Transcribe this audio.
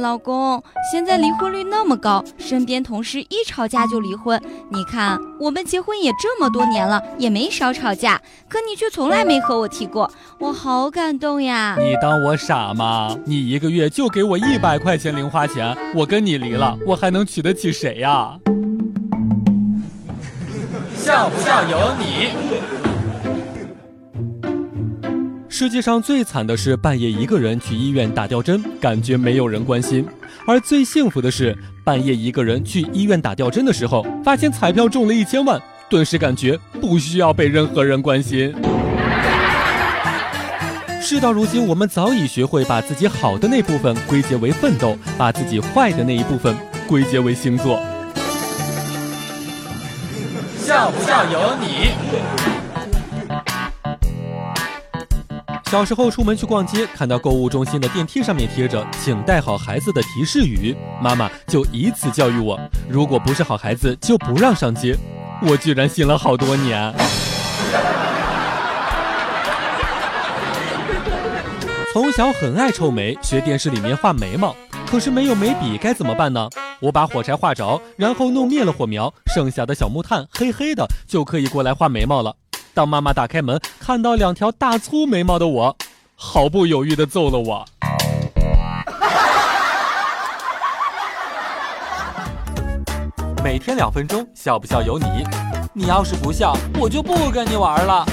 老公，现在离婚率那么高，身边同事一吵架就离婚。你看，我们结婚也这么多年了，也没少吵架，可你却从来没和我提过，我好感动呀！你当我傻吗？你一个月就给我一百块钱零花钱，我跟你离了，我还能娶得起谁呀？像不像有你。世界上最惨的是半夜一个人去医院打吊针，感觉没有人关心；而最幸福的是半夜一个人去医院打吊针的时候，发现彩票中了一千万，顿时感觉不需要被任何人关心。事到如今，我们早已学会把自己好的那部分归结为奋斗，把自己坏的那一部分归结为星座。笑不笑由你。小时候出门去逛街，看到购物中心的电梯上面贴着“请带好孩子”的提示语，妈妈就以此教育我：如果不是好孩子，就不让上街。我居然信了好多年。从小很爱臭美，学电视里面画眉毛，可是没有眉笔该怎么办呢？我把火柴画着，然后弄灭了火苗，剩下的小木炭黑黑的就可以过来画眉毛了。当妈妈打开门，看到两条大粗眉毛的我，毫不犹豫地揍了我。每天两分钟，笑不笑由你。你要是不笑，我就不跟你玩了。